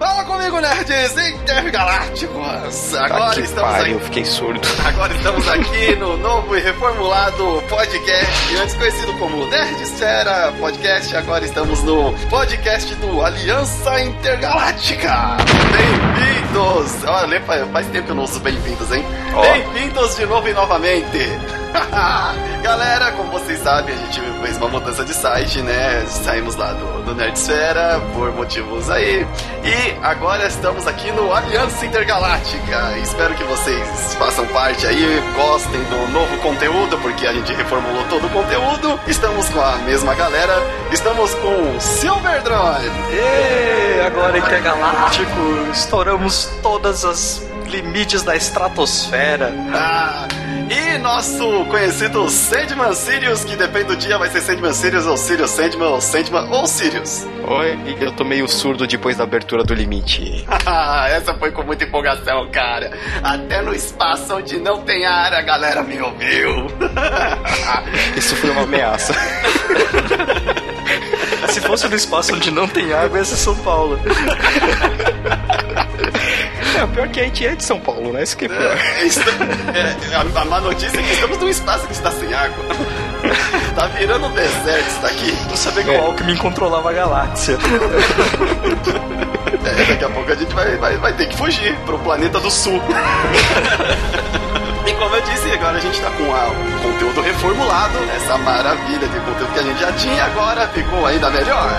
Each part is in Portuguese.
Fala comigo, nerds intergalácticos! Agora que estamos pariu, aqui. fiquei surdo. Agora estamos aqui no novo e reformulado podcast, antes conhecido como Nerdsfera Podcast. Agora estamos no podcast do Aliança Intergaláctica. Bem-vindos! Olha, faz tempo que eu não uso bem-vindos, hein? Ó. Bem-vindos de novo e novamente. Galera, como vocês sabem, a gente fez uma mudança de site, né? Saímos lá do, do Nerdsfera por motivos aí. E agora estamos aqui no Aliança Intergaláctica. Espero que vocês façam parte aí, gostem do novo conteúdo, porque a gente reformulou todo o conteúdo. Estamos com a mesma galera. Estamos com Silverdrone. E agora intergaláctico, estouramos todas as limites da estratosfera. Ah, e nosso conhecido Sandman Sirius, que depende do dia, vai ser Sandman Sirius ou Sirius Sandman ou Sandman ou Sirius. Oi, eu tô meio surdo depois da abertura do limite. Essa foi com muita empolgação, cara. Até no espaço onde não tem ar, a galera me ouviu. Isso foi uma ameaça. Se fosse no espaço onde não tem água, ia ser São Paulo. É, pior que a gente é de São Paulo, né? Isso que é pior. É, é, a, a má notícia é que estamos num espaço que está sem água. Tá virando um deserto isso daqui. Não sabia que o Alckmin controlava a galáxia. É, daqui a pouco a gente vai, vai, vai ter que fugir pro planeta do sul. E como eu disse, agora a gente tá com a- o conteúdo reformulado, essa maravilha de conteúdo que a gente já tinha, agora ficou ainda melhor.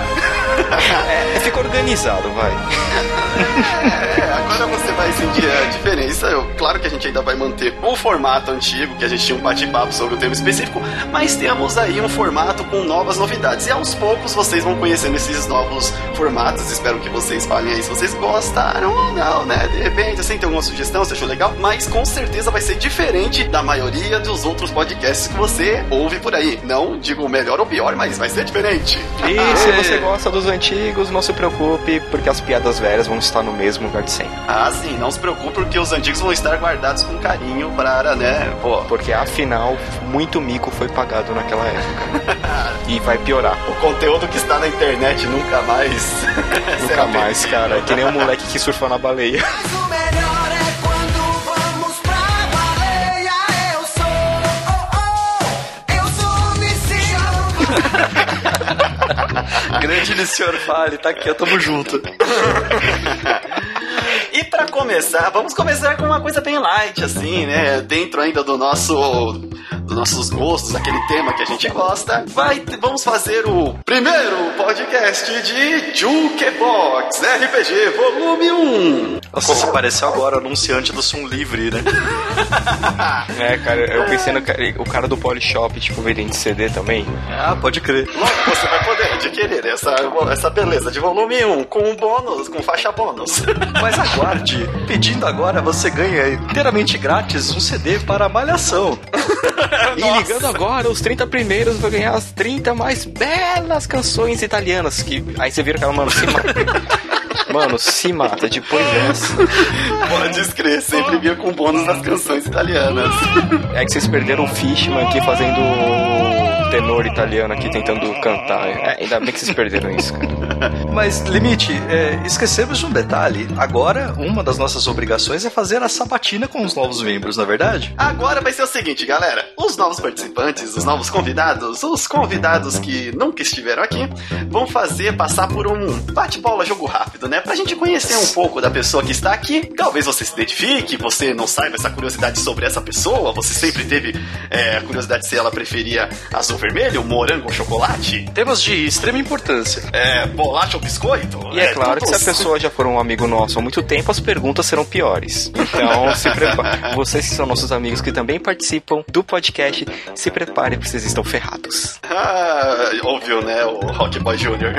É, fica organizado, vai. É, agora você vai sentir a diferença. Eu- claro que a gente ainda vai manter o formato antigo, que a gente tinha um bate-papo sobre o tema específico, mas temos aí um formato com novas novidades. E aos poucos vocês vão conhecendo esses novos formatos. Espero que vocês falem aí se vocês gostaram ou não, né? De repente, assim, tem alguma sugestão, você achou legal, mas com certeza vai ser diferente da maioria dos outros podcasts que você ouve por aí. Não digo melhor ou pior, mas vai ser diferente. E se você gosta dos antigos, não se preocupe, porque as piadas velhas vão estar no mesmo lugar de sempre. Ah, sim, não se preocupe, porque os antigos vão estar guardados com carinho para, né, pô, Porque afinal, muito mico foi pagado naquela época. E vai piorar. o conteúdo que está na internet nunca mais. Nunca será mais, cara. É que nem o moleque que surfou na baleia. Grande senhor Fale, tá aqui, tamo junto. E pra começar, vamos começar com uma coisa bem light, assim, né? Dentro ainda do nosso. Dos nossos gostos, aquele tema que a gente gosta. Vai, vamos fazer o primeiro podcast de Jukebox RPG Volume 1. Nossa, você pareceu agora anunciante do som livre, né? É, cara, eu pensei no cara, o cara do Polishop, tipo, vendendo CD também. Ah, pode crer. Logo você vai poder adquirir essa, essa beleza de volume 1 com um bônus, com faixa bônus. Mas aguarde, pedindo agora você ganha inteiramente grátis um CD para a Malhação. E ligando agora, os 30 primeiros vai ganhar as 30 mais belas canções italianas. Que aí você vira aquela, mano, se mata. Mano, se mata depois dessa. Pode escrever, sempre vinha com bônus nas canções italianas. É que vocês perderam o Fishman aqui fazendo tenor italiano aqui tentando cantar. É, ainda bem que vocês perderam isso, cara. Mas, Limite, é, esquecemos de um detalhe. Agora, uma das nossas obrigações é fazer a sabatina com os novos membros, na é verdade? Agora vai ser o seguinte, galera. Os novos participantes, os novos convidados, os convidados que nunca estiveram aqui, vão fazer passar por um bate-bola jogo rápido, né? Pra gente conhecer um pouco da pessoa que está aqui. Talvez você se identifique, você não saiba essa curiosidade sobre essa pessoa, você sempre teve é, a curiosidade se ela preferia azul vermelho, morango ou chocolate, Temas de extrema importância. é, bolacha ou biscoito. E é claro que se a pessoa já for um amigo nosso há muito tempo, as perguntas serão piores. Então, se prepare. Vocês que são nossos amigos que também participam do podcast, se preparem porque vocês estão ferrados. Ah, ouviu, né? O Rock Boy Jr.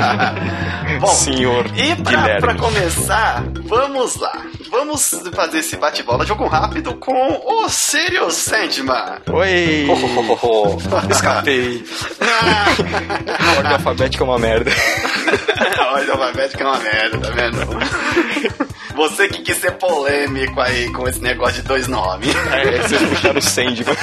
Bom, Senhor e pra, pra começar, vamos lá. Vamos fazer esse bate-bola jogo rápido com o Sirius Sandman. Oi! Escapei. A ordem alfabética é uma merda. A ordem alfabética é uma merda, tá vendo? Você que quis ser polêmico aí com esse negócio de dois nomes. É, vocês puxaram o Sandman.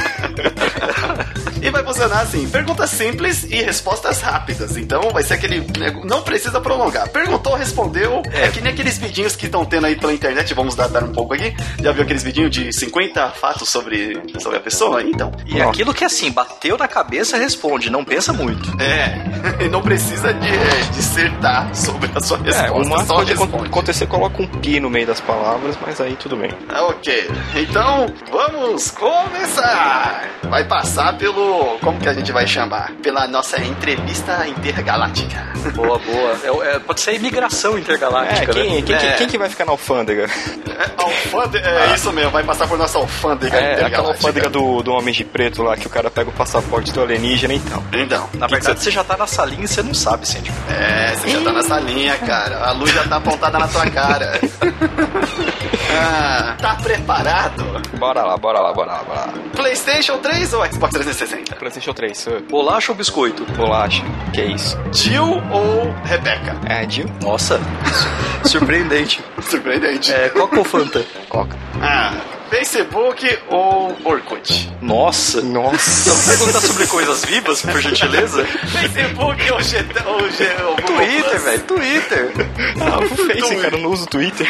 E vai funcionar assim: perguntas simples e respostas rápidas. Então vai ser aquele. Não precisa prolongar. Perguntou, respondeu. É, que nem aqueles vidinhos que estão tendo aí pela internet. Vamos dar, dar um pouco aqui. Já viu aqueles vidinhos de 50 fatos sobre, sobre a pessoa? Então. E aquilo que assim, bateu na cabeça, responde, não pensa muito. É, e não precisa de é, dissertar sobre a sua É, resposta, uma só pode responde. acontecer, coloca um pi no meio das palavras, mas aí tudo bem. Ok, então vamos começar! Vai passar pelo. Como que a gente vai chamar? Pela nossa entrevista intergaláctica. Boa, boa. É, é, pode ser imigração É, intergaláctica, quem, né? quem, quem- É. quem que vai ficar na alfândega? É, alfândega, é isso mesmo, vai passar por nossa alfândega É, aquela alfândega do, do Homem de Preto lá, que o cara pega o passaporte do alienígena então. Então, Na verdade, você já tá na salinha e você não sabe, Sandy. é, você já tá nessa linha, cara. A luz já tá apontada na tua cara. Ah, tá preparado? Bora lá, bora lá, bora lá, bora lá. PlayStation 3 ou Xbox 360? PlayStation 3, uh, Bolacha ou biscoito? bolacha, que é isso? Jill ou Rebecca? É, Jill? Nossa, surpreendente. Surpreendente. É, Coca ou Fanta? Coca. Ah, Facebook ou Orkut? Nossa. Nossa. Então, perguntar sobre coisas vivas, por gentileza? Facebook ou G... Ou G ou Twitter, velho, Twitter. Ah, o Face, Twitter. cara, eu não uso Twitter.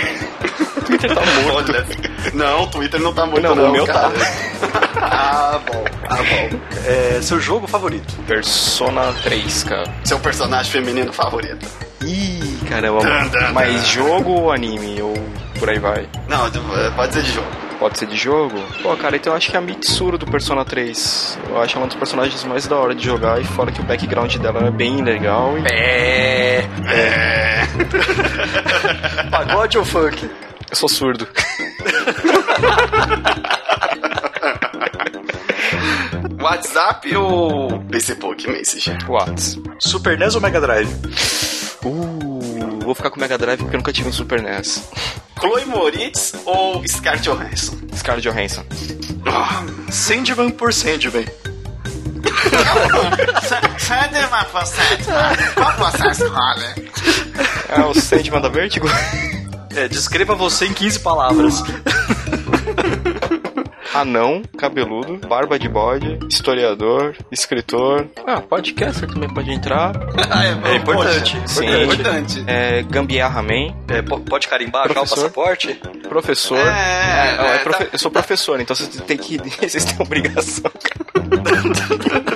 Twitter tá morto. Olha, não, o Twitter não tá muito Não, não, o meu cara. tá. ah, bom, ah, bom. É, seu jogo favorito? Persona 3, cara. Seu personagem feminino favorito? Ih, caramba. Mas jogo ou anime? Ou por aí vai? Não, pode ser de jogo. Pode ser de jogo? Pô, cara, então eu acho que é a Mitsuru do Persona 3. Eu acho ela um dos personagens mais da hora de jogar. E fora que o background dela é bem legal. E É. É. Pagode ou funk? eu sou surdo. WhatsApp ou Facebook Messenger? Whats? Super NES ou Mega Drive? Uh, vou ficar com o Mega Drive porque eu nunca tive um Super NES. Chloe Moritz ou Scarlett Johansson? Scarlett Johansson. Ah, Sandman por Sandman. Cadê uma processo? Qual processo rola? É o Sandman da Vertigo? É, descreva você em 15 palavras. Anão, cabeludo, barba de bode, historiador, escritor. Ah, podcaster também pode entrar. É importante. Sim. É importante. É, gambiarra man, É, po- pode carimbar já o passaporte? professor. É, é é, profe- tá. Eu sou professor, então vocês têm que. Vocês têm obrigação, cara.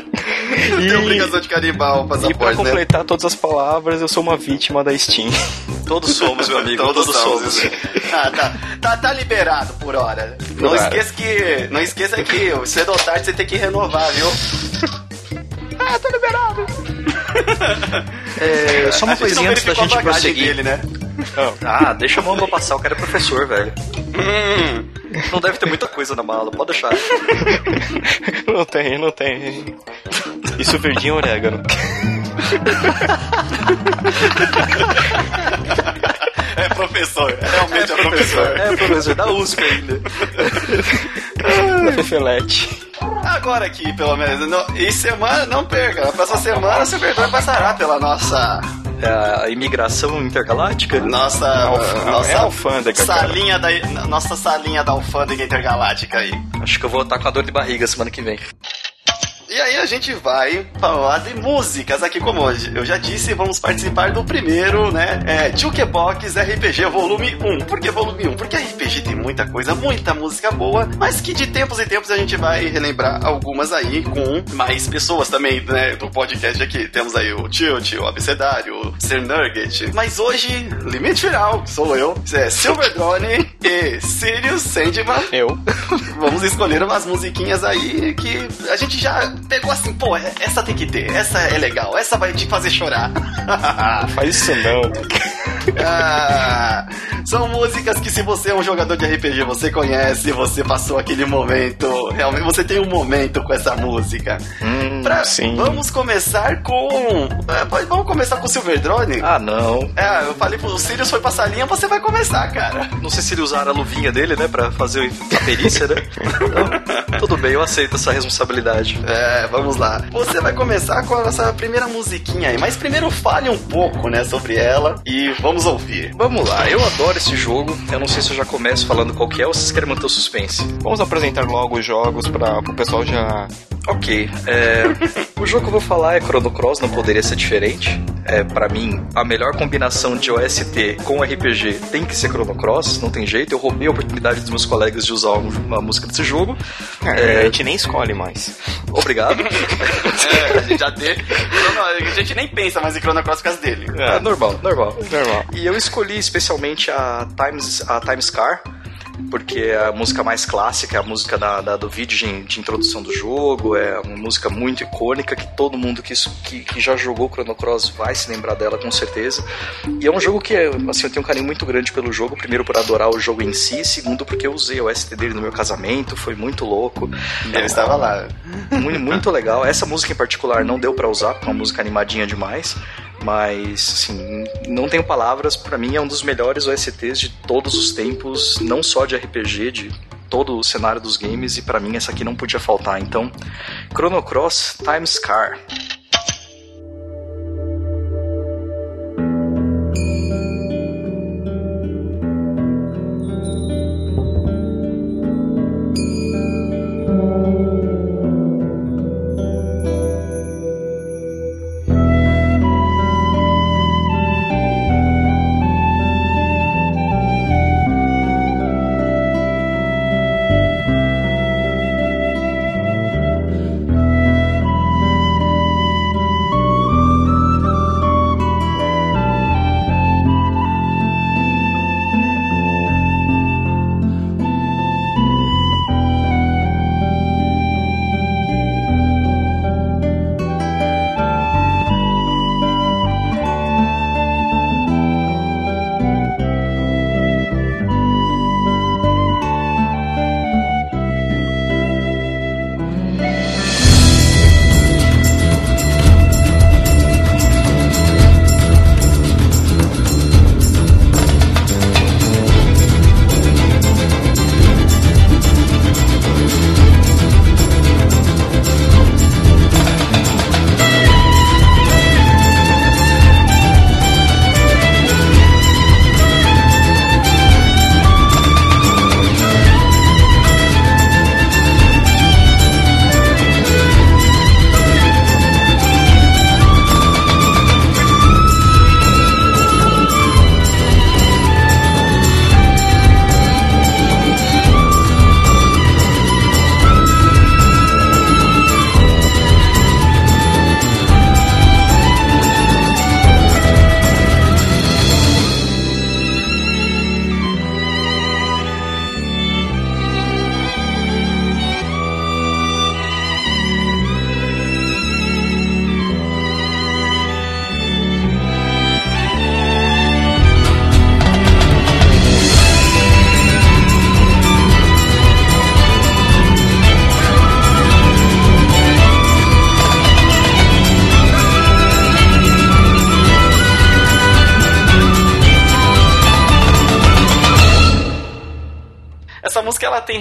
Tem obrigação de carimbar o E pra passaporte, né? completar todas as palavras, eu sou uma vítima da Steam. Todos somos, meu amigo. Todos, somos. Ah, tá, tá, tá liberado por hora. Não hora. esqueça que. Não esqueça que cedo ou tarde você tem que renovar, viu? ah, tô liberado! É, só uma A coisinha antes da gente prosseguir. dele, né? Ah, deixa a mão passar, o cara é professor, velho. Hum, Não deve ter muita coisa na mala, pode deixar. Não tem, não tem. Isso verdinho é orégano. é professor, realmente é, professor. É, professor da USP ainda. Da Fefelete. Agora aqui, pelo menos. Não, e semana, não perca. Na próxima semana, seu Verdor passará pela nossa. É a imigração intergaláctica? Nossa. Alf- nossa é alfândega, cara. salinha da, Nossa salinha da alfândega intergaláctica aí. Acho que eu vou estar com a dor de barriga semana que vem. E aí a gente vai falar de músicas aqui como hoje. Eu já disse, vamos participar do primeiro, né? É, Jukebox RPG Volume 1. Por que Volume 1? Porque RPG tem muita coisa, muita música boa, mas que de tempos em tempos a gente vai relembrar algumas aí com mais pessoas também, né? Do podcast aqui. Temos aí o Tilt, o Abecedário, o Sir Nugget. Mas hoje, limite final, sou eu. É Silver Drone e Sirius Sandman. Eu. Vamos escolher umas musiquinhas aí que a gente já pegou assim, pô, essa tem que ter, essa é legal, essa vai te fazer chorar. Faz isso não. Ah, são músicas que se você é um jogador de RPG, você conhece, você passou aquele momento, realmente você tem um momento com essa música. Hum, Pra- sim. Vamos começar com. é, vamos começar com o Silver Drone? Ah, não. É, eu falei pro Sirius foi passar a linha, você vai começar, cara. Não sei se ele usaram a luvinha dele, né, pra fazer a perícia, né? Então, tudo bem, eu aceito essa responsabilidade. É, vamos lá. Você vai começar com a nossa primeira musiquinha aí, mas primeiro fale um pouco, né, sobre ela e vamos ouvir. Vamos lá, eu adoro esse jogo. Eu não sei se eu já começo falando qual que é ou vocês querem manter o suspense. Vamos apresentar logo os jogos para o pessoal já Ok, é, o jogo que eu vou falar é Chrono Cross, não poderia ser diferente. É, para mim, a melhor combinação de OST com RPG tem que ser Chrono Cross, não tem jeito. Eu roubei a oportunidade dos meus colegas de usar uma música desse jogo. É, a gente nem escolhe mais. Obrigado. É, a gente já teve. A gente nem pensa mais em Chrono Cross por causa dele. É, normal, normal. Normal. E eu escolhi especialmente a Times, a Times Car, porque é a música mais clássica, é a música da, da- do vídeo de, de introdução do jogo, é uma música muito icônica que todo mundo que, que, que já jogou Chrono Cross vai se lembrar dela com certeza. E é um jogo que assim, eu tenho um carinho muito grande pelo jogo, primeiro por adorar o jogo em si, segundo porque eu usei o ST dele no meu casamento, foi muito louco. Ele estava lá. Muito, muito legal. Essa música em particular não deu pra usar, porque é uma música animadinha demais. Mas, assim, não tenho palavras. Pra mim é um dos melhores OSTs de todos os tempos, não só de RPG, de todo o cenário dos games. E pra mim essa aqui não podia faltar. Então, Chrono Cross Times Car.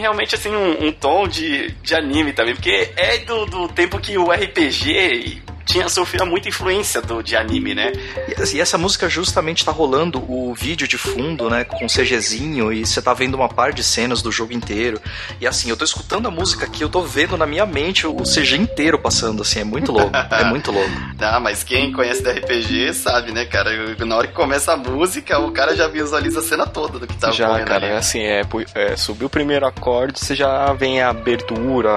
Realmente assim um, um tom de, de anime também, porque é do, do tempo que o RPG tinha sofrido muita influência do, de anime, né? E, e essa música justamente tá rolando o vídeo de fundo, né, com CGzinho, e você tá vendo uma par de cenas do jogo inteiro. E assim, eu tô escutando a música aqui, eu tô vendo na minha mente o CG inteiro passando, assim, é muito louco. é muito louco. Tá, mas quem conhece do RPG sabe, né, cara? Na hora que começa a música, o cara já visualiza a cena toda do que tá já, ocorrendo cara, ali. é assim, é, é, subiu o primeiro acorde, você já vem a abertura.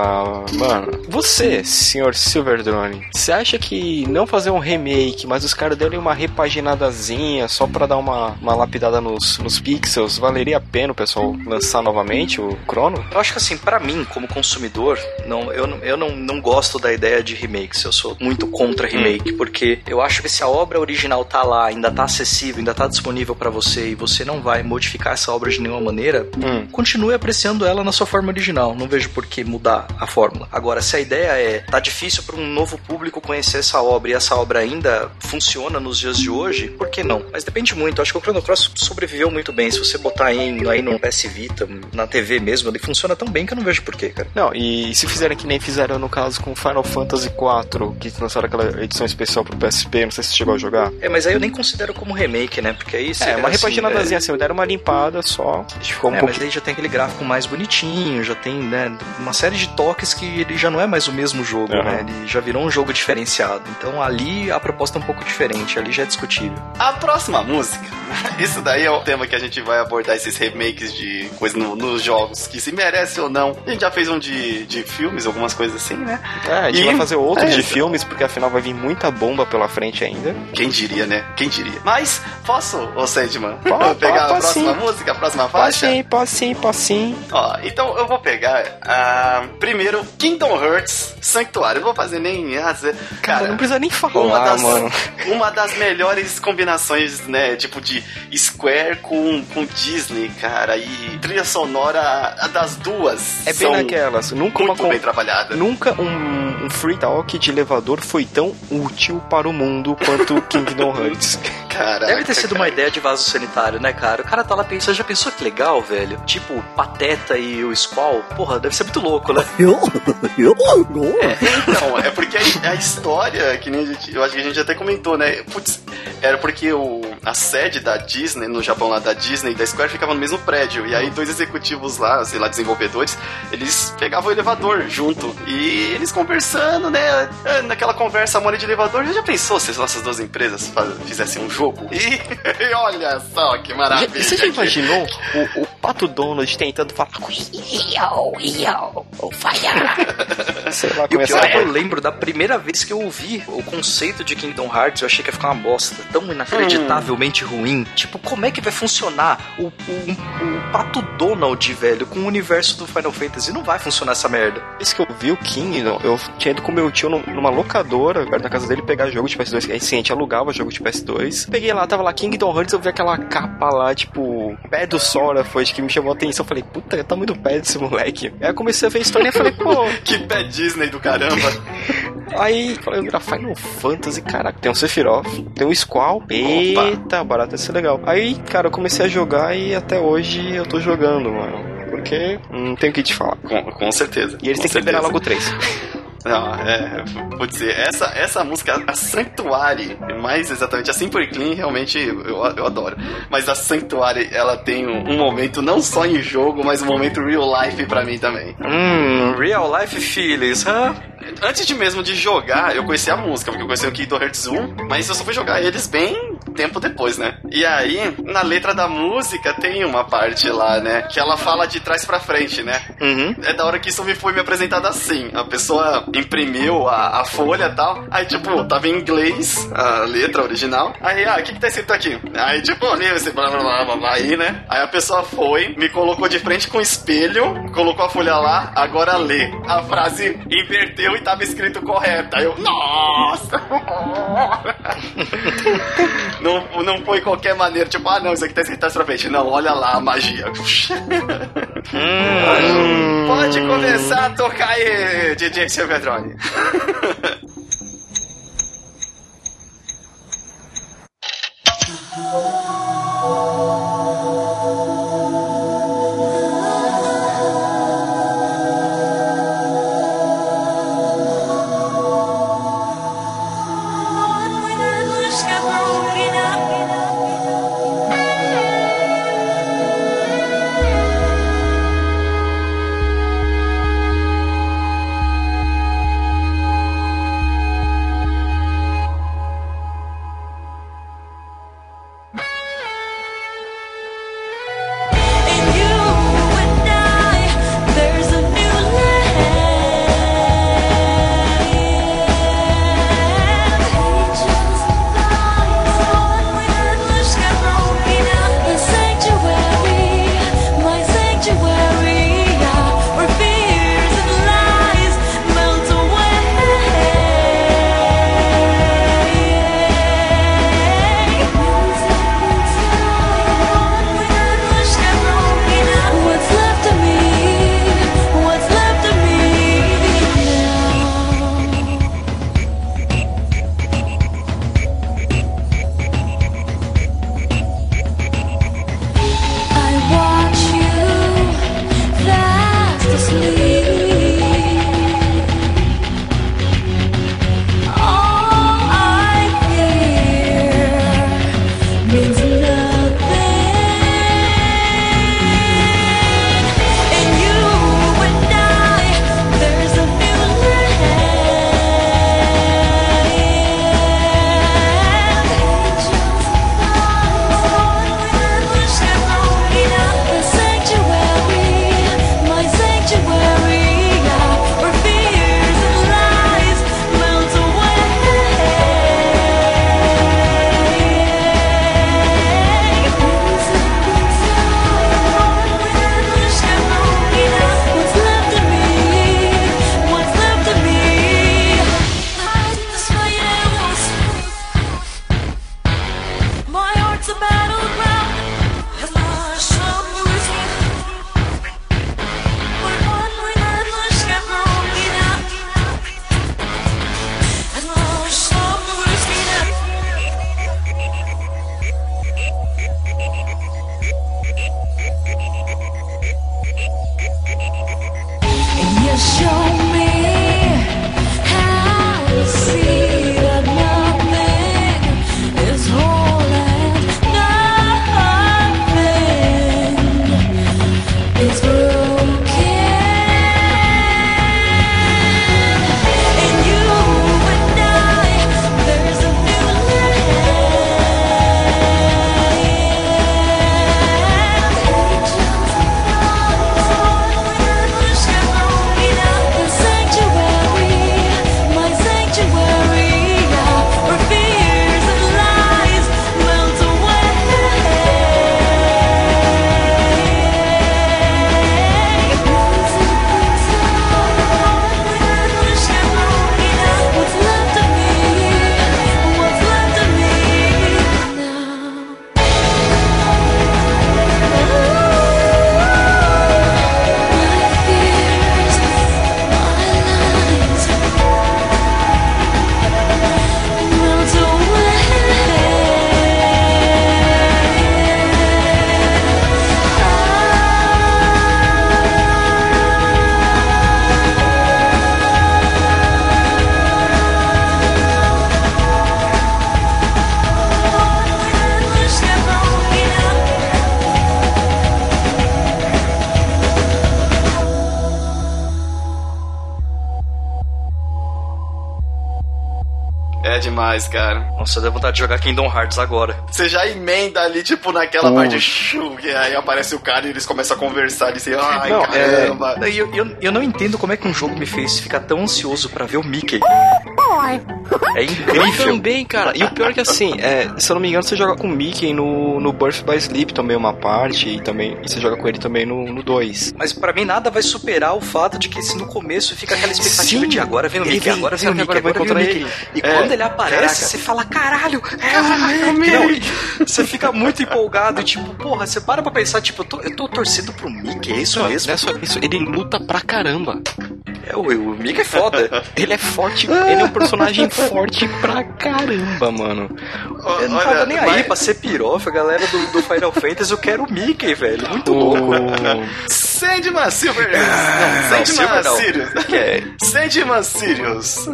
Mano, você, senhor Silverdrone, você acha que não fazer um remake, mas os caras derem uma repaginadazinha só pra dar uma, uma lapidada nos, nos pixels, valeria a pena o pessoal lançar novamente o Chrono? Eu acho que assim, pra mim, como consumidor, não, eu, não, eu não, não gosto da ideia de remakes. Eu sou muito contra remake, porque eu acho que se a obra original tá lá, ainda tá acessível, ainda tá disponível pra você e você não vai modificar essa obra de nenhuma maneira, Hum. continue apreciando ela na sua forma original. Não vejo por que mudar a fórmula. Agora, se a ideia é tá difícil para um novo público conhecer se essa obra e essa obra ainda funciona nos dias de hoje, por que não? Mas depende muito. Acho que o Chrono Cross sobreviveu muito bem. Se você botar aí, aí no PS Vita, na TV mesmo, ele funciona tão bem que eu não vejo porquê, cara. Não, e se fizerem que nem fizeram no caso com Final Fantasy IV, que lançaram aquela edição especial pro PSP, não sei se você chegou a jogar. É, mas aí eu nem considero como remake, né? Porque aí É, uma assim, repaginadazinha é- assim, deram uma limpada só. Ficou um É, mas pouquinho. aí já tem aquele gráfico mais bonitinho, já tem, né, uma série de toques que ele já não é mais o mesmo jogo, Aham. né? Ele já virou um jogo diferenciado. Então ali a proposta é um pouco diferente, ali já é discutível. A próxima música, isso daí é o tema que a gente vai abordar esses remakes de coisa no- nos jogos, que se merece ou não. A gente já fez um de, de filmes, algumas coisas assim, né? É, a gente E- vai fazer outro é, de isso. filmes, porque afinal vai vir muita bomba pela frente ainda. Quem diria, né? Quem diria? Mas, posso, ô Sandman, Pode, pegar pode a próxima sim. música, a próxima faixa? sim, pode sim, pode sim. Ó, então eu vou pegar ah, primeiro Kingdom Hearts Sanctuário. Eu não vou fazer nem. ah, Cara, não precisa nem falar, uma das, mano. uma das melhores combinações, né? Tipo de Square com, com Disney, cara. E trilha sonora a das duas. É bem são naquelas. Nunca, uma Muito com- bem trabalhada. Nunca um, um free talk de elevador foi tão útil para o mundo quanto Kingdom Hearts. Cara, Deve ter sido uma ideia de vaso sanitário, né, cara? O cara tá lá pensando, já pensou que legal, velho? Tipo, Pateta e o Squall? Porra, deve ser muito louco, né? Então, é porque a, a história, que nem a gente, eu acho que a gente até comentou, né? Putz, era porque o, a sede da Disney, no Japão lá da Disney e da Square, ficava no mesmo prédio. E aí dois executivos lá, sei lá, desenvolvedores, eles pegavam o elevador junto. E eles conversando, né? Naquela conversa mole de elevador, já pensou se as nossas duas empresas faz- fizessem um jogo? E, e olha só que maravilha. Você já imaginou o, o Pato Donald tentando falar com Yo, yo, oh fire. sei lá, E o começar é que eu lembro da primeira vez que eu ouvi o conceito de Kingdom Hearts, eu achei que ia ficar uma bosta, tão ruim. Tipo, como é que vai funcionar o, o, o Pato Donald, velho, com o universo do Final Fantasy? Não vai funcionar essa merda. vez que eu vi o Kingdom, eu tinha ido com meu tio num- numa locadora, perto da casa dele, pegar jogo de PS2. Aí sim, a gente alugava jogo de PS2. Peguei lá, tava lá Kingdom Hearts, eu vi aquela capa lá, tipo, pé do Sora, foi que me chamou a atenção. Eu falei, puta, tá muito pé desse moleque. Aí eu comecei a ver a história e falei, pô. Que pé Disney do caramba. Aí falei, era Final Fantasy, caraca, tem um Sephiroth, tem um Squall. Eita, barato ia ser legal. Aí, cara, eu comecei a jogar e até hoje eu tô jogando, mano. Porque não tem o que te falar. com, com certeza. E eles têm que liberar logo 3. Não, é, putz, essa, essa música, a Sanctuary, mais exatamente, a Simple Clean, realmente eu, eu adoro. Mas a Sanctuary, ela tem um, um momento não só em jogo, mas um momento real life pra mim também. Hum, real life feelings, hã? Antes de mesmo de jogar, eu conheci a música, porque eu conheci o Kingdom Hearts 1, mas eu só fui jogar eles bem tempo depois, né? E aí, na letra da música, tem uma parte lá, né? Que ela fala de trás pra frente, né? Uhum. É da hora que isso me foi me apresentado assim. A pessoa imprimiu a, a folha e tal. Aí, tipo, tava em inglês a letra original. Aí, ah, o que que tá escrito aqui? Aí, tipo, eu li esse blá blá blá blá blá aí, né? Aí a pessoa foi, me colocou de frente com o espelho, colocou a folha lá, agora lê. A frase inverteu e tava escrito correta. Aí eu, nossa! Não, não foi qualquer maneira, tipo, ah não, isso aqui tá escrito sorvete. Não, olha lá a magia. hum. Pode começar a tocar aí, DJ Silvedrone. demais, cara. Nossa, deu vontade de jogar Kingdom Hearts agora. Você já emenda ali, tipo, naquela Pô. parte, shoo, e aí aparece o cara e eles começam a conversar e assim, ai, Não, caramba. é, eu, eu, eu não entendo como é que um jogo me fez ficar tão ansioso pra ver o Mickey. É Eu incrível. também, cara. E o pior é que assim, é, se eu não me engano, você joga com o Mickey no, no Birth by Sleep também uma parte, e também e você joga com ele também no, no 2. Mas pra mim nada vai superar o fato de que se no começo fica aquela expectativa Sim. de agora vem o Ele Mickey, vem, agora vem o Mickey, agora vem o encontrar Mickey. E É, quando ele aparece, caraca. você fala, caralho, é o Mickey. Não, você fica muito empolgado tipo, porra, você para pra pensar, tipo, eu tô, eu tô torcendo pro Mickey, é isso mesmo? É só isso, ele luta pra caramba. É, o, o Mickey é foda. Ele é forte, ele é um personagem forte pra caramba, mano. Eu não olha, tava nem aí pra ser pirofa, galera do, do Final Fantasy, eu quero o Mickey, velho. Muito louco. O... Sandman Silver. não, Não, Sandman Silver não. Sirius. Que é? Sandman Sirius.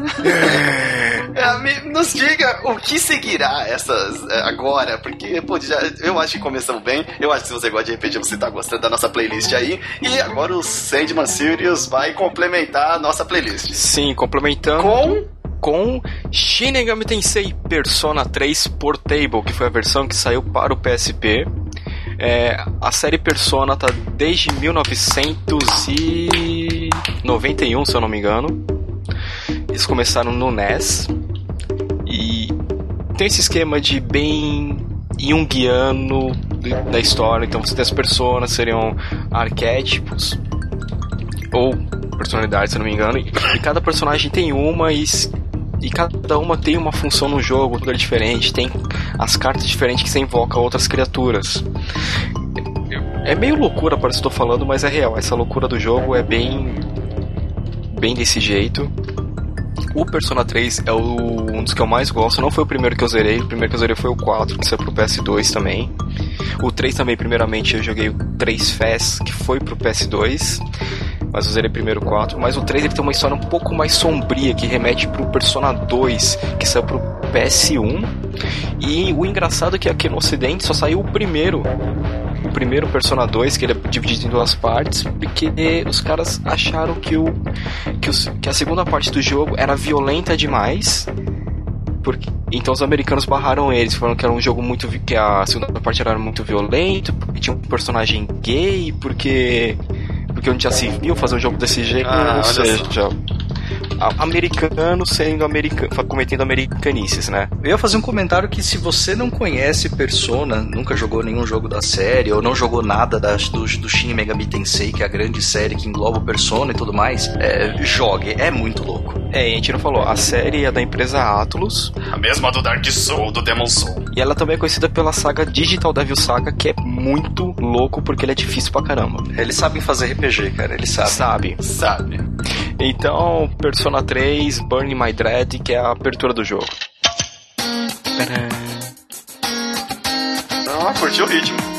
É, me- nos diga o que seguirá essas é, agora, porque pô, já, eu acho que começamos bem. Eu acho que se você gosta de RPG, você tá gostando da nossa playlist aí. E agora o Sandman Sirius vai complementar nossa playlist. Sim, complementando Com com Shin Megami Tensei Persona 3 Portable, que foi a versão que saiu para o PSP. É, a série Persona tá desde 1991, se eu não me engano. Eles começaram no NES e tem esse esquema de bem junguiano da história. Então você tem as personas, seriam arquétipos ou personalidades, se não me engano. E, cada personagem tem uma e, e cada uma tem uma função no jogo, tudo é diferente. Tem as cartas diferentes que você invoca outras criaturas. É meio loucura, parece que estou falando, mas é real. Essa loucura do jogo é bem. bem desse jeito. O Persona 3 é o- um dos que eu mais gosto. Não foi o primeiro que eu zerei. O primeiro que eu zerei foi o 4, que saiu pro PS2 também. O 3 também, primeiramente, eu joguei o 3 Fest, que foi pro PS2. Mas eu zerei primeiro o 4. Mas o 3 ele tem uma história um pouco mais sombria, que remete pro Persona 2, que saiu pro PS1. E o engraçado é que aqui no ocidente só saiu o primeiro o primeiro Persona 2, que ele é dividido em duas partes, porque os caras acharam que, o, que, os- que a segunda parte do jogo era violenta demais. Porque, então os americanos barraram eles, falaram que era um jogo muito. que a segunda parte era muito violento, porque tinha um personagem gay, porque. Porque já se viu fazer um jogo desse jeito, Ah, ou seja. Americano sendo americano, cometendo americanices, né? Eu ia fazer um comentário que se você não conhece Persona, nunca jogou nenhum jogo da série, ou não jogou nada da, do, do Shin Megami Tensei, que é a grande série que engloba o Persona e tudo mais, é, jogue, é muito louco. É, e a gente não falou, a série é da empresa Atlus, a mesma do Dark Soul, do Demon Soul. E ela também é conhecida pela saga Digital Devil Saga, que é muito louco porque ele é difícil pra caramba. Eles sabem fazer RPG, cara, eles sabem. Sabe? Sabe? Então, Persona 3, Burning My Dread, que é a abertura do jogo. Ah, curtiu o ritmo.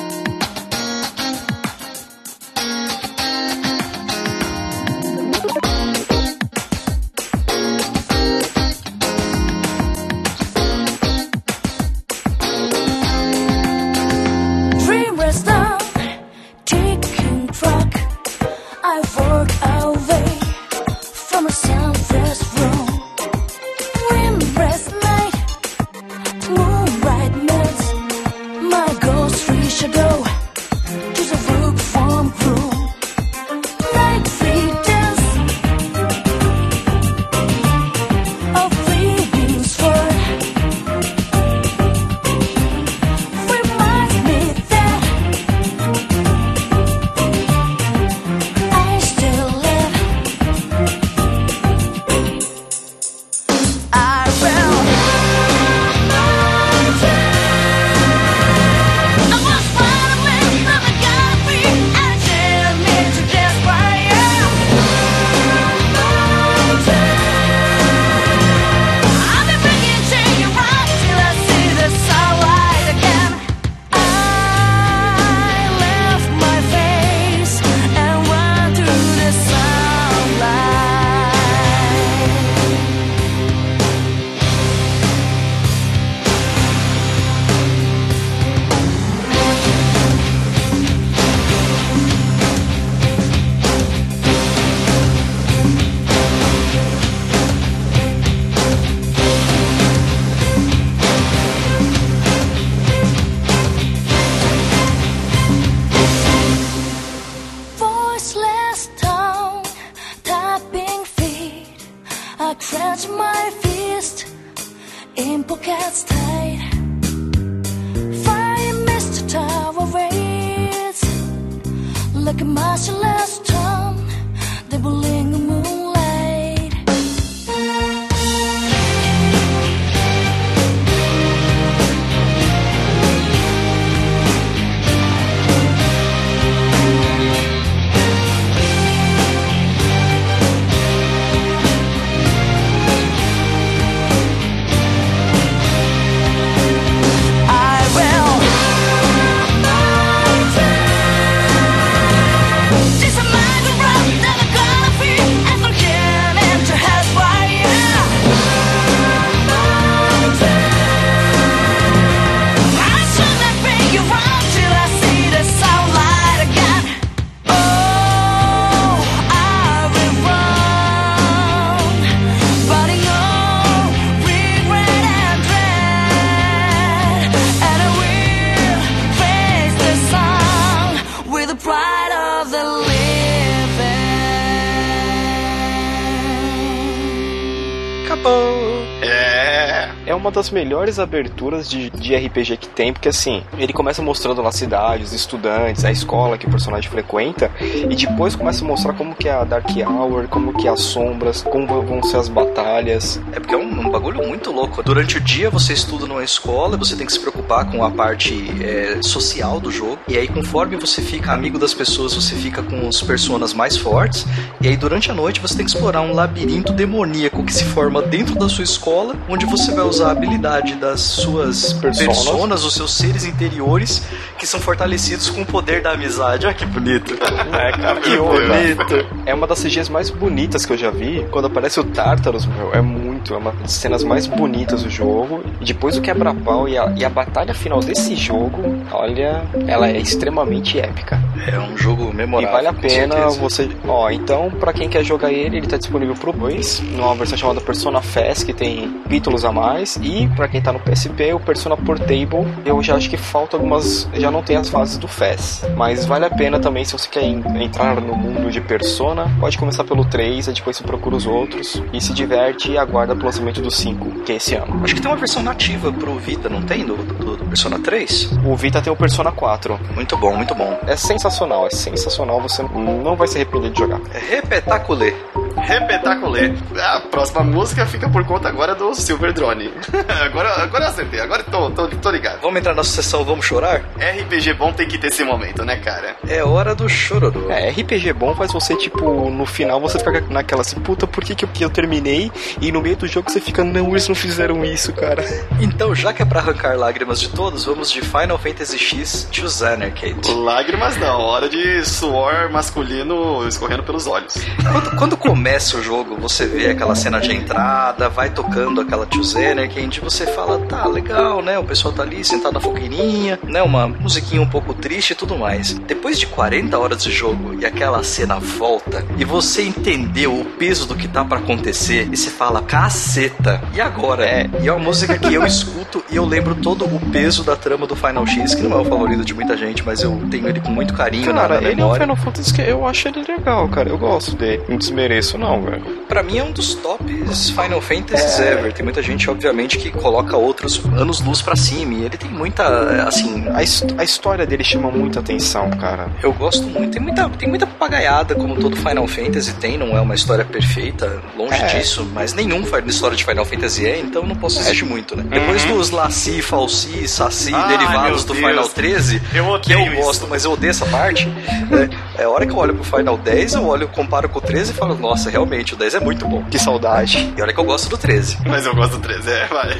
Das melhores aberturas de, de RPG que tem, porque assim, ele começa mostrando lá a cidade, os estudantes, a escola que o personagem frequenta, e depois começa a mostrar como que é a Dark Hour, como que é as sombras, como vão ser as batalhas. É porque é um, um bagulho muito louco. Durante o dia você estuda numa escola, você tem que se preocupar com a parte é, social do jogo. E aí, conforme você fica amigo das pessoas, você fica com os personas mais fortes. E aí, durante a noite, você tem que explorar um labirinto demoníaco que se forma dentro da sua escola, onde você vai usar habilidade das suas Personas. personas, os seus seres interiores, que são fortalecidos com o poder da amizade. Olha que bonito. É, cara, Que e bonito. É uma das CGs mais bonitas que eu já vi. Quando aparece o Tartarus, meu, é muito. É uma das cenas mais bonitas do jogo. E depois o quebra-pau e a, e a batalha final desse jogo, olha, ela é extremamente épica. É um jogo E memorável. vale a pena você. Ó, então, pra quem quer jogar ele, ele tá disponível pro 2, numa versão chamada Persona Fest, que tem títulos a mais. E pra quem tá no PSP, o Persona Portable, eu já acho que falta algumas. Já não tem as fases do Fest. Mas vale a pena também, se você quer en- entrar no mundo de Persona, pode começar pelo 3, aí depois você procura os outros. E se diverte e aguarda o lançamento do 5, que é esse ano. Acho que tem uma versão nativa pro Vita, não tem? Do, do, do Persona 3? O Vita tem o Persona 4. Muito bom, muito bom. É sensacional, é sensacional, você não vai se arrepender de jogar. É repetaculê. Repetaculê. A próxima música fica por conta agora do Silver Drone. agora, agora eu acertei, agora tô, tô, tô ligado. Vamos entrar na sessão Vamos Chorar? RPG bom tem que ter esse momento, né, cara? É hora do chororô. É, RPG bom faz você, tipo, no final você fica naquela assim, puta, por que, que eu, que eu terminei? E no meio do jogo você fica, não, eles não fizeram isso, cara. Então, já que é pra arrancar lágrimas de todos, vamos de Final Fantasy X to Xanarcade. Lágrimas não, hora de suor masculino escorrendo pelos olhos. Quando, quando começa o jogo, você vê aquela cena de entrada, vai tocando aquela to Xanarcade, você fala, tá, legal, né? O pessoal tá ali sentado na fogueirinha, né? Uma musiquinha um pouco triste e tudo mais. Depois de 40 horas de jogo e aquela cena volta, e você entendeu o peso do que tá pra acontecer, e você fala, caceta, e agora? É, e é uma música que eu escuto e eu lembro todo o peso da trama do Final X, que não é o favorito de muita gente, mas eu tenho ele com muito carinho na, Cara, na ele é um memória. Final Fantasy que eu acho ele legal, cara. Eu gosto dele. Não desmereço, não, velho. Pra mim é um dos tops Final Fantasies ever. Tem muita gente, obviamente, que coloca outros anos luz pra cima. E ele tem muita, assim, A, his- a história dele chama muita atenção, cara. eu gosto muito. Tem muita, tem muita papagaiada, como todo Final Fantasy tem. Não é uma história perfeita, longe É. disso. Mas nenhum história de Final Fantasy é, então não posso exigir muito, né? Depois dos Laci, Falsi, Saci, Ai, derivados do Deus. Final 13, Eu que eu odeio isso. gosto, mas eu odeio essa parte. né? É a hora que eu olho pro Final 10, eu olho, comparo com o 13 e falo, nossa, realmente, o 10 é muito bom. Que saudade. E olha que eu gosto do 13. Mas eu gosto do 13, é, vai.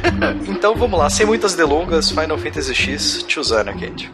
Então vamos lá, sem muitas delongas, Final Fantasy X to Xanarcade.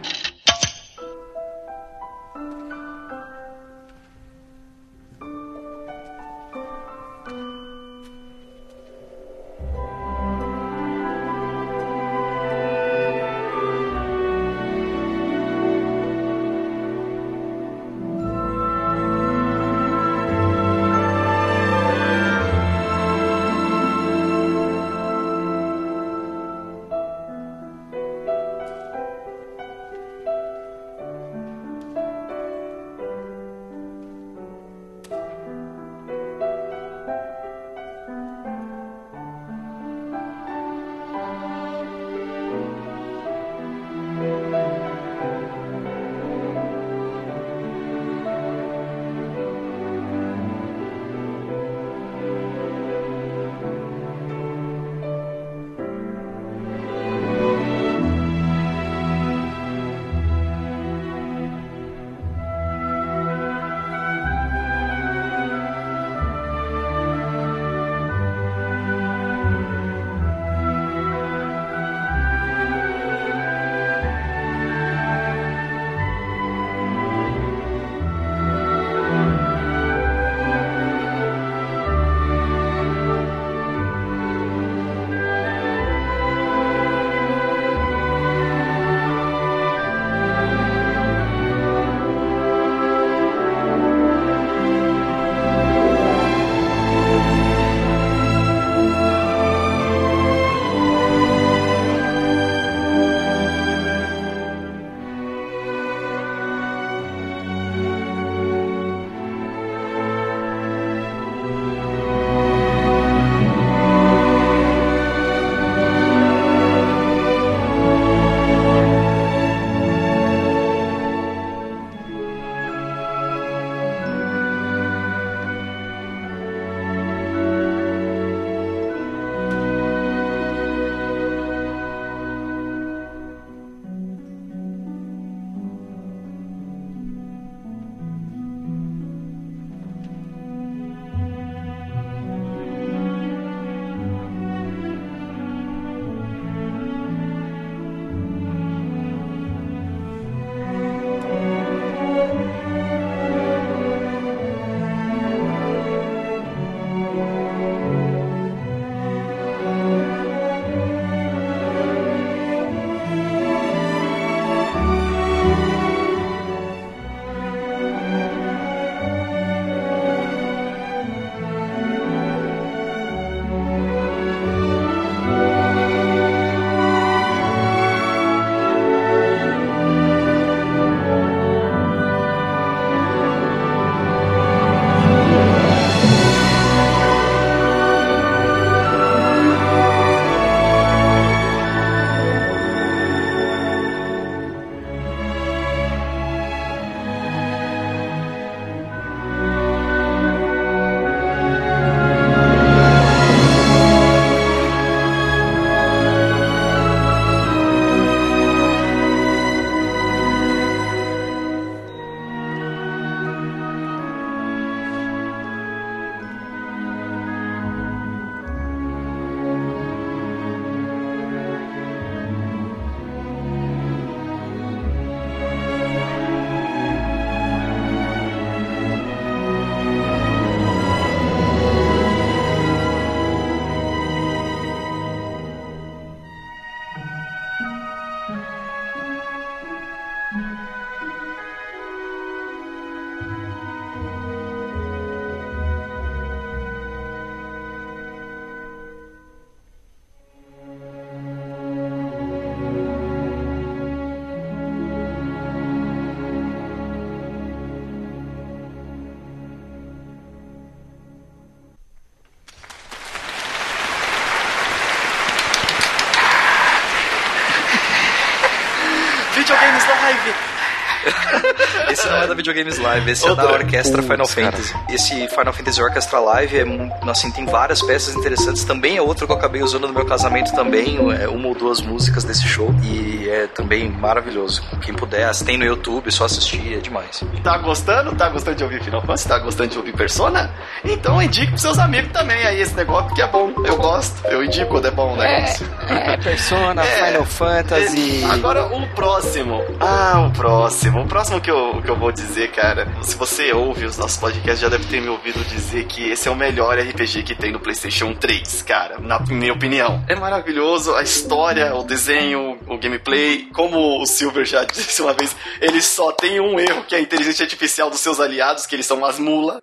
É da Videogames Live, esse é Ô, da Orquestra Final putz, cara. Fantasy. Esse Final Fantasy Orchestra Live é, assim, tem várias peças interessantes. Também é outro que eu acabei usando no meu casamento também, é uma ou duas músicas desse show. E é também maravilhoso. Quem puder, tem no YouTube, só assistir, é demais. Tá gostando? Tá gostando de ouvir Final Fantasy? Tá gostando de ouvir Persona? Então indique pros seus amigos também aí esse negócio, porque é bom. Eu gosto. Eu indico quando é bom o negócio. É, Persona, É. Final Fantasy. Agora o próximo. Ah, o próximo. O próximo que eu, que eu vou dizer, cara. Se você ouve os nossos podcasts, já deve ter me ouvido dizer que esse é o melhor RPG que tem no PlayStation 3, cara. Na minha opinião. É maravilhoso. A história, o desenho, o gameplay. Como o Silver já disse uma vez, ele só tem um erro, que é a inteligência artificial dos seus aliados, que eles são umas mulas.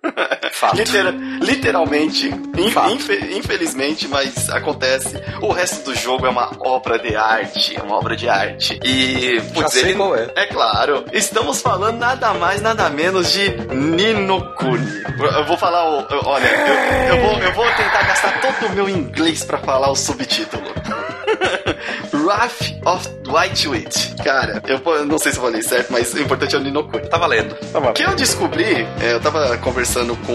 Fato. Litera- literalmente. In- infelizmente, mas acontece. O resto do jogo é uma obra de arte. É uma obra de arte. E. Putz, ele. qual é. É claro. Estamos falando nada mais, nada menos de Nino Kuni. Eu vou falar o. Olha, eu, eu vou, eu vou tentar gastar todo o meu inglês pra falar o subtítulo. Wrath of White Witch. Cara, eu não sei se eu falei certo, mas o importante é o Nino Kuni. Tá valendo. O que eu descobri, é, eu tava conversando com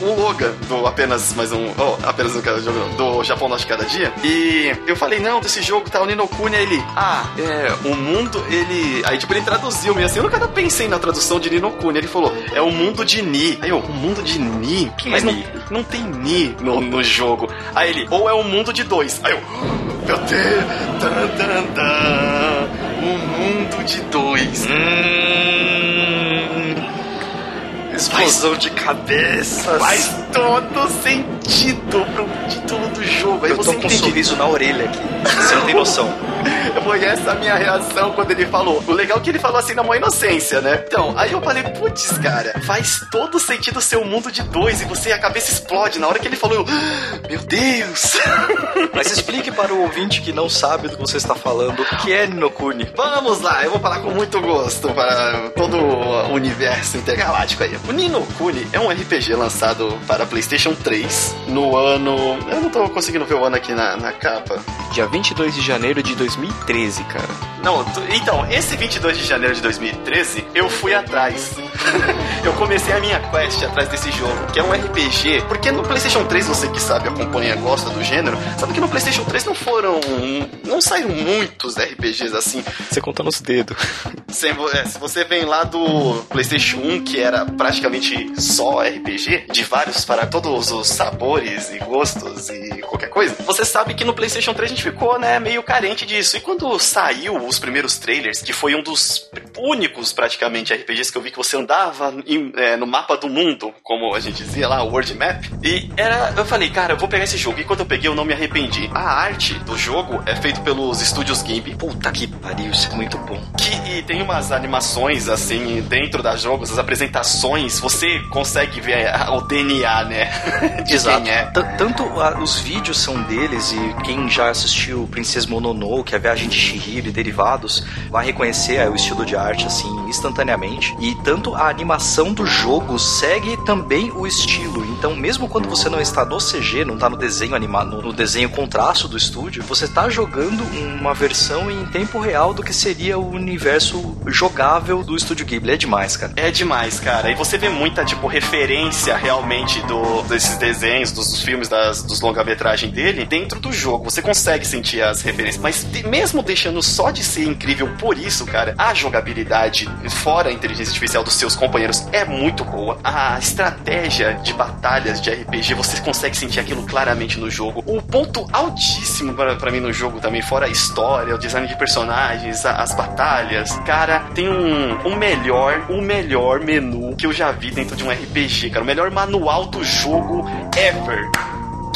o Logan do apenas mais um, oh, apenas um cada jogo, não, do Japão Norte Cada Dia, e eu falei, não, desse jogo tá o Ninokuni, aí ele, ah, é, o mundo, ele, aí tipo, ele traduziu meio assim, eu nunca pensei na tradução de Ninokuni, ele falou, é o mundo de Ni, aí eu, o mundo de Ni? Quem Mas é não, Ni? não tem Ni no, no jogo, aí ele, ou é o mundo de dois, aí eu, meu Deus, o mundo de dois, Hum... Explosão de cabeças. Faz todo sentido pro título do jogo. Aí Eu você tô com um entende. sorriso na orelha aqui. Você não tem noção. Foi essa a minha reação quando ele falou. O legal é que ele falou assim na maior inocência, né? Então, aí eu falei, putz, cara, faz todo sentido ser um mundo de dois e você a cabeça explode. Na hora que ele falou, eu, "Ah, meu Deus! Mas explique para o ouvinte que não sabe do que você está falando o que é Ninokuni. Vamos lá, eu vou falar com muito gosto para todo o universo intergaláctico aí. O Nino Kuni é um RPG lançado para PlayStation 3 no ano. Eu não tô conseguindo ver o ano aqui na, na capa. Dia 22 de janeiro de 2013, cara. Não, tu- então, esse 22 de janeiro de 2013, eu fui atrás. eu comecei a minha quest atrás desse jogo, que é um RPG. Porque no PlayStation 3, você que sabe, acompanha, gosta do gênero, sabe que no PlayStation 3 não foram. Não saíram muitos RPGs assim. Você conta nos dedos. Se, é, se você vem lá do PlayStation 1, que era praticamente só RPG, de vários para todos os sabores e gostos e qualquer coisa, você sabe que no PlayStation 3 a gente ficou, né, meio carente disso. E quando saiu os primeiros trailers, que foi um dos únicos praticamente RPGs que eu vi que você andava em- é, no mapa do mundo, como a gente dizia lá, o World Map, e era. Eu falei, cara, eu vou pegar esse jogo. E quando eu peguei, eu não me arrependi. A arte do jogo é feito pelos estúdios Gimby, Puta que pariu, isso é muito bom. que e tem umas animações assim dentro das jogos, as apresentações, você consegue ver a- o DNA, né? De quem é. T- Tanto ah, os vídeos são deles e quem já assistiu Princesa Mononoke, a Viagem de Chihiro e derivados, vai reconhecer ah, o estilo de arte assim instantaneamente. E tanto a animação do jogo segue também o estilo. Então, mesmo quando você não está no CG, não está no desenho animado, no desenho com traço do estúdio, você está jogando uma versão em tempo real do que seria o universo jogável do estúdio Ghibli. É demais, cara. É demais, cara. E você vê muita, tipo, referência realmente do, desses desenhos, dos filmes, das, dos longa-metragem dele dentro do jogo. Você consegue sentir as referências. Mas de- mesmo deixando só de ser incrível por isso, cara, a jogabilidade, fora a inteligência artificial dos seus companheiros, é muito boa. A estratégia de batalhas de RPG, você consegue sentir aquilo claramente no jogo. O ponto altíssimo pra mim no jogo também, fora a história, o design de personagens, a- as batalhas, cara, tem um, um melhor, o melhor menu que eu já vi dentro de um RPG, cara. O melhor manual do jogo ever.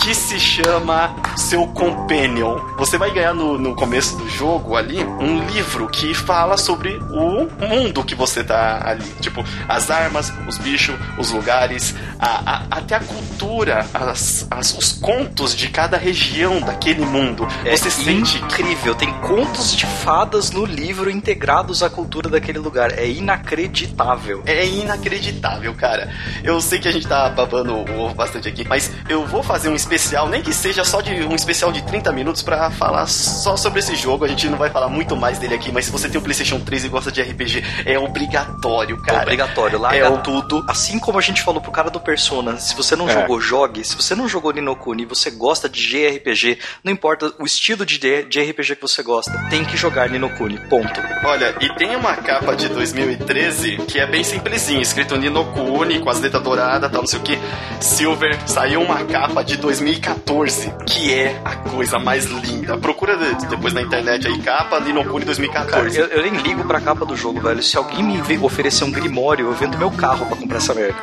Que se chama seu Companion. Você vai ganhar no, no começo do jogo ali um livro que fala sobre o mundo que você tá ali. Tipo, as armas, os bichos, os lugares, a- a- até a cultura, as- as- os contos de cada região daquele mundo. É você sente incrível. Tem contos de fadas no livro integrados à cultura daquele lugar. É inacreditável. É inacreditável, cara. Eu sei que a gente tá babando o ovo bastante aqui, mas eu vou fazer um especial especial, nem que seja só de um especial de 30 minutos pra falar só sobre esse jogo. A gente não vai falar muito mais dele aqui, mas se você tem o PlayStation 3 e gosta de RPG, é obrigatório, cara. Obrigatório, larga É o- tudo. Assim como a gente falou pro cara do Persona, se você não É. jogou, jogue. Se você não jogou Ninokuni e você gosta de JRPG, não importa o estilo de RPG que você gosta, tem que jogar Ninokuni, ponto. Olha, e tem uma capa de 2013 que é bem simplesinho, escrito Ninokuni com as letras douradas, tal, não sei o que. Silver, saiu uma capa de 2014, que é a coisa mais linda. Procura de- depois na internet aí, capa Ninokuni Cara, 2014. eu, eu nem ligo pra capa do jogo, velho. Se alguém me oferecer um Grimório, eu vendo meu carro pra comprar essa merda.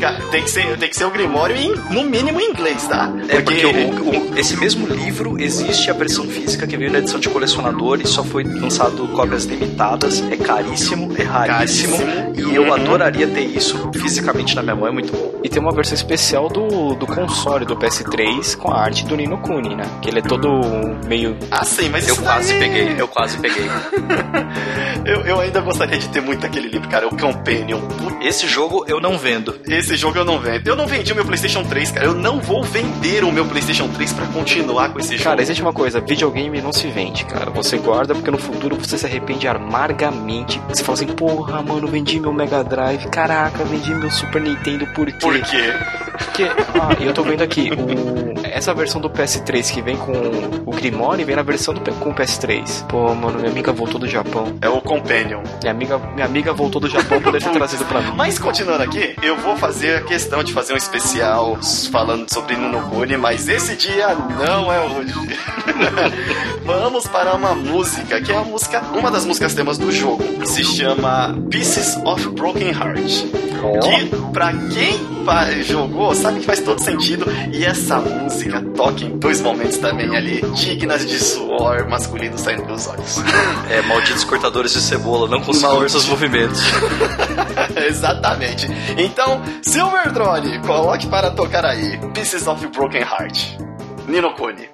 Cara, tem que ser, tem que ser o Grimório em, no mínimo em inglês, tá? É porque o- o- esse mesmo livro existe a versão física que veio na edição de colecionador e só foi lançado cópias limitadas. É caríssimo, é raríssimo. Caríssimo. E eu adoraria ter isso fisicamente na minha mão, é muito bom. E tem uma versão especial do, do console do PS3 com a arte do Nino Kuni, né? Que ele é todo meio. Ah, sim, mas Eu isso quase daí- peguei, eu quase peguei. Eu, eu ainda gostaria de ter muito aquele livro, cara, o Companion. Puta, Esse jogo eu não vendo. Esse jogo eu não vendo. Eu não vendi o meu PlayStation 3, cara. Eu não vou vender o meu PlayStation 3 pra continuar com esse jogo. Cara, existe uma coisa: videogame não se vende, cara. Você guarda porque no futuro você se arrepende amargamente. Você fala assim: porra, mano, vendi meu Mega Drive. Caraca, vendi meu Super Nintendo por quê? Por quê? Porque, ah, eu tô vendo aqui, o, essa versão do PS3 que vem com o Grimório vem na versão do, com o PS3. Pô, mano, minha amiga voltou do Japão. É o Companion. Minha amiga, minha amiga voltou do Japão poder ter trazido pra mim. Mas continuando aqui, eu vou fazer a questão de fazer um especial falando sobre Nunokuni, mas esse dia não é hoje. Vamos para uma música, que é a música, uma das músicas temas do jogo, se chama Pieces of Broken Heart. Que, pra quem jogou, sabe que faz todo sentido. E essa música toca em dois momentos também ali, dignas de suor masculino saindo pelos olhos. É, malditos cortadores de cebola, não consigo ver seus movimentos. Exatamente. Então, Silver Drone, coloque para tocar aí Pieces of Broken Heart. Nino Kuni.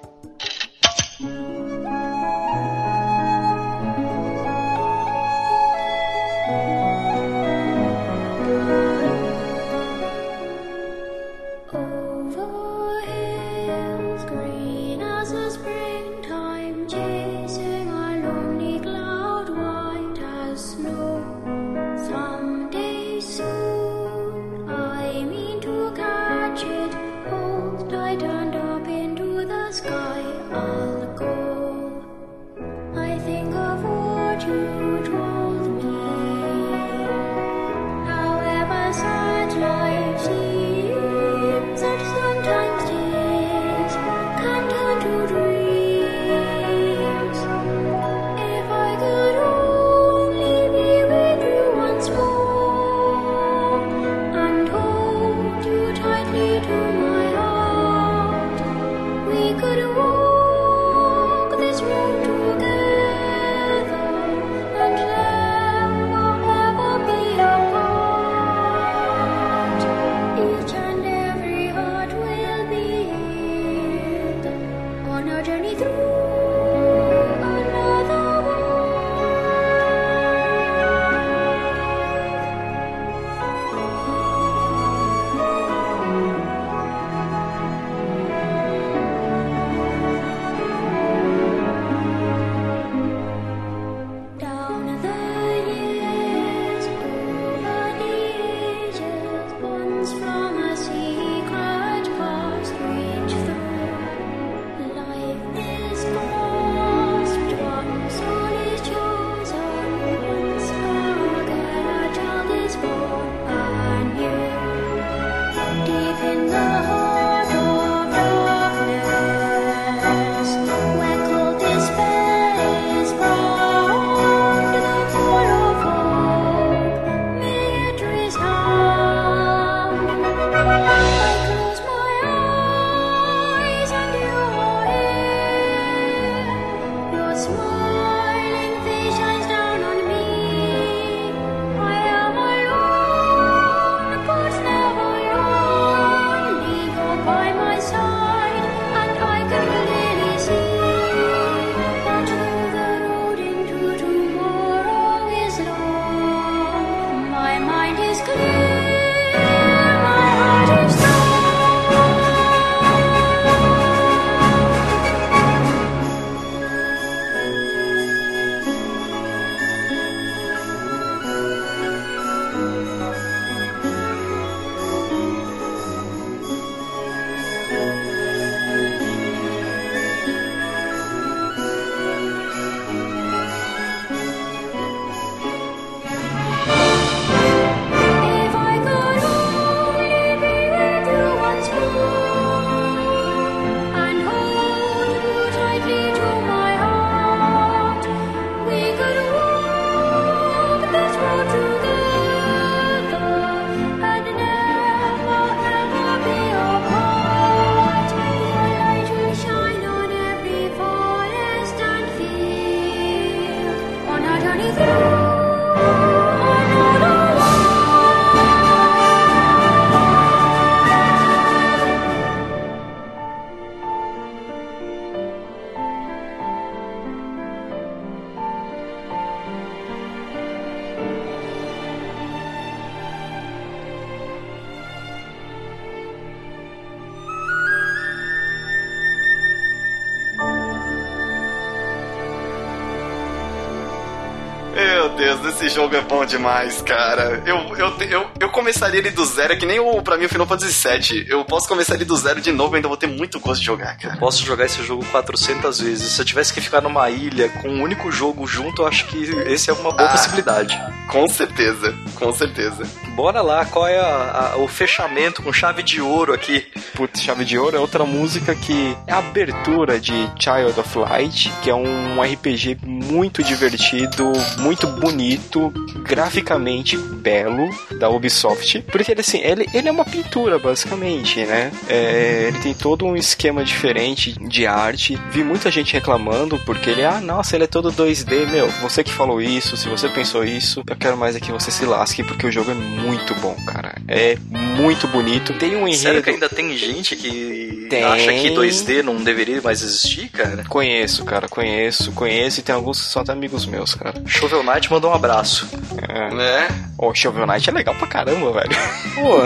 Esse jogo é bom demais, cara. Eu, eu, eu, eu começaria ele do zero, é que nem o, pra mim o Final Fantasy VII. Eu posso começar ele do zero de novo ainda vou ter muito gosto de jogar, cara. Posso jogar esse jogo 400 vezes. Se eu tivesse que ficar numa ilha com um único jogo junto, eu acho que esse é uma boa Ah. possibilidade. Com certeza, com certeza. Bora lá, qual é a- a- o fechamento com chave de ouro aqui? Putz, Chave de Ouro é outra música que é a abertura de Child of Light, que é um RPG muito divertido, muito bonito, graficamente belo da Ubisoft. Porque ele, assim, ele, ele é uma pintura, basicamente, né? É, ele tem todo um esquema diferente de arte. Vi muita gente reclamando porque ele, ah, nossa, ele é todo 2D. Meu, você que falou isso, se você pensou isso, eu quero mais é que você se lasque, porque o jogo é muito bom, cara. É muito bonito. Tem um enredo. Sério que ainda tem gente que Tem. acha que 2D não deveria mais existir, cara? Conheço, cara, conheço, conheço e tem alguns que são até amigos meus, cara. Shovel Knight mandou um abraço. É. Né? Ô, Shovel Knight é legal pra caramba, velho. Pô,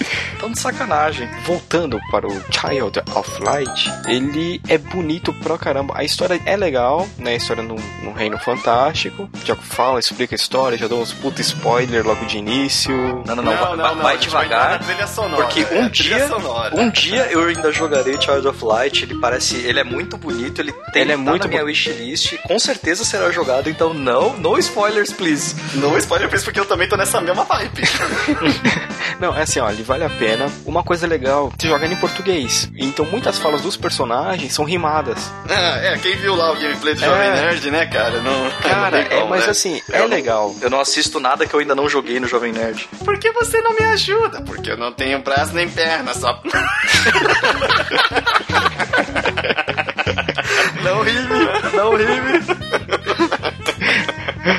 tão de sacanagem. Voltando para o Child of Light, ele é bonito pra caramba. A história é legal, né? A história num, num reino fantástico. Já fala, explica a história, já dou uns puta spoiler logo de início. Não, não, não, vai, vai- vai devagar. sonora, Porque é, um trilha dia, sonora. um dia eu ainda jogarei Child of Light. Ele parece, ele é muito bonito. Ele tem Ele é tá muito na minha wishlist. Com certeza será jogado. Então não, no spoilers, please. Não spoiler pra isso, porque eu também tô nessa mesma vibe. Não, é assim, ó, ele vale a pena. Uma coisa legal, você joga ele em português. Então muitas falas dos personagens são rimadas. Ah, é, quem viu lá o gameplay do É. Jovem Nerd, né, cara? Não, Cara, não é, mas né? assim, é legal. Eu não assisto nada que eu ainda não joguei no Jovem Nerd. Por que você não me ajuda? Porque eu não tenho braço nem perna, só. Não rime, não rime.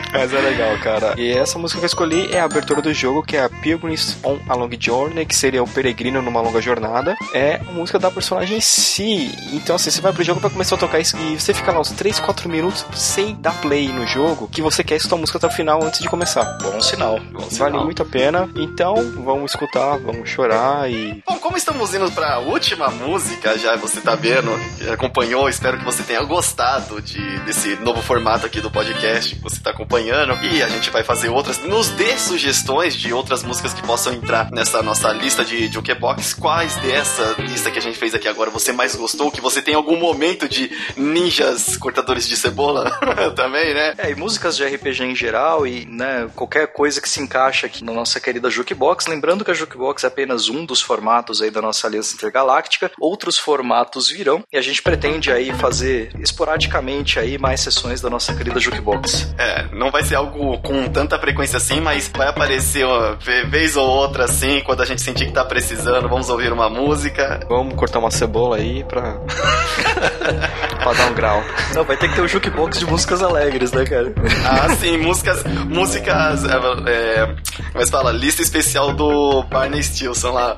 Mas é legal, cara. E essa música que eu escolhi é a abertura do jogo, que é a Pilgrims on a Long Journey, que seria o peregrino numa longa jornada. É a música da personagem em si. Então, assim, você vai pro jogo pra começar a tocar isso e você fica lá uns 3, 4 minutos sem dar play no jogo, que você quer escutar a música até o final antes de começar. Bom sinal. Vale muito a pena. Então, vamos escutar, vamos chorar e. Bom, como estamos indo pra última música, já você tá vendo, acompanhou, espero que você tenha gostado de, desse novo formato aqui do podcast que você tá acompanhando. E a gente vai fazer outras. Nos dê sugestões de outras músicas que possam entrar nessa nossa lista de Jukebox. Quais dessa lista que a gente fez aqui agora você mais gostou? Que você tem algum momento de ninjas cortadores de cebola também, né? É, e músicas de RPG em geral e né, qualquer coisa que se encaixa aqui na nossa querida Jukebox. Lembrando que a Jukebox é apenas um dos formatos aí da nossa Aliança Intergaláctica. Outros formatos virão e a gente pretende aí fazer esporadicamente aí mais sessões da nossa querida Jukebox. É, não vai ser algo com tanta frequência assim, mas vai aparecer uma ve- vez ou outra assim, quando a gente sentir que tá precisando, vamos ouvir uma música. Vamos cortar uma cebola aí pra. pra dar um grau. Não, vai ter que ter um Jukebox de músicas alegres, né, cara? Ah, sim, músicas. Músicas. É, é, como é fala? Lista especial do Barney Stilson lá.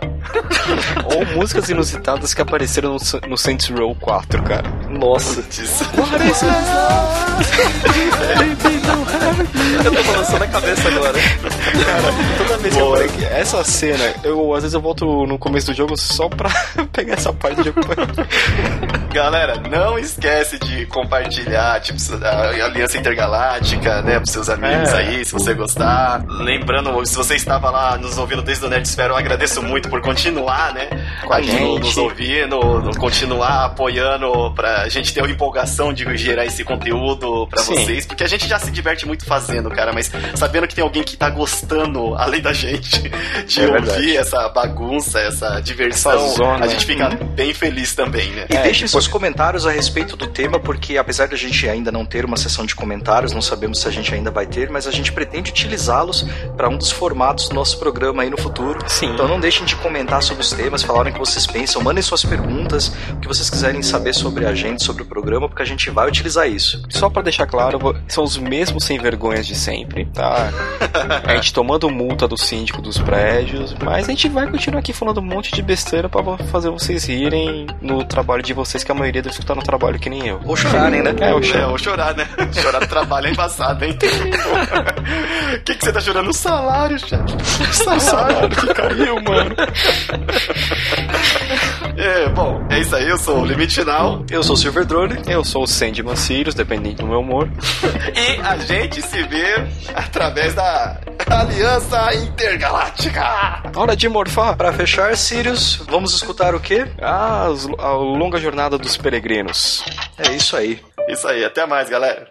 Ou músicas inusitadas que apareceram no, no Saints Row 4, cara. Nossa, Disso. eu tô balançando a cabeça agora. Toda vez que eu falei que essa cena, eu às vezes eu volto no começo do jogo só pra pegar essa parte de Galera, não esquece de compartilhar, tipo, a Aliança Intergaláctica, né, pros seus amigos É. aí, se você gostar. Lembrando, se você estava lá nos ouvindo desde o Nerd Esfera, eu agradeço muito por continuar, né, Com a gente. nos ouvindo, continuar apoiando pra gente ter uma empolgação de gerar esse conteúdo pra Sim. vocês, porque a gente já se diverte muito fazendo, cara, mas sabendo que tem alguém que tá gostando, além da gente, de É ouvir verdade. essa bagunça, essa diversão, Essa zona. a gente fica bem feliz também, né? E É, deixe tipo- seus comentários a respeito do tema, porque apesar de a gente ainda não ter uma sessão de comentários, não sabemos se a gente ainda vai ter, mas a gente pretende utilizá-los para um dos formatos do nosso programa aí no futuro. Sim. Então não deixem de comentar sobre os temas, falarem o que vocês pensam, mandem suas perguntas, o que vocês quiserem saber sobre a gente, sobre o programa, porque a gente vai utilizar isso. Só pra deixar claro, são os mesmos sem vergonhas de sempre, tá? A gente tomando multa do síndico dos prédios, mas a gente vai continuar aqui falando um monte de besteira pra fazer vocês rirem no trabalho de vocês, que a maioria deve estar no trabalho que nem eu. Ou chorarem, né? É, eu É, ou chorar, né? Chorar do trabalho é embaçado, hein? O que, que você tá chorando? O salário, chefe. O Salário que caiu, mano. É, bom, é isso aí, eu sou o Limite Final. Eu sou o Silver Drone. Eu sou o Sandman Sirius, dependente do meu humor. E a gente se vê através da Aliança Intergaláctica. Hora de morfar. Pra fechar, Sirius, vamos escutar o quê? Ah, a longa jornada dos peregrinos. É isso aí. Isso aí, até mais, galera.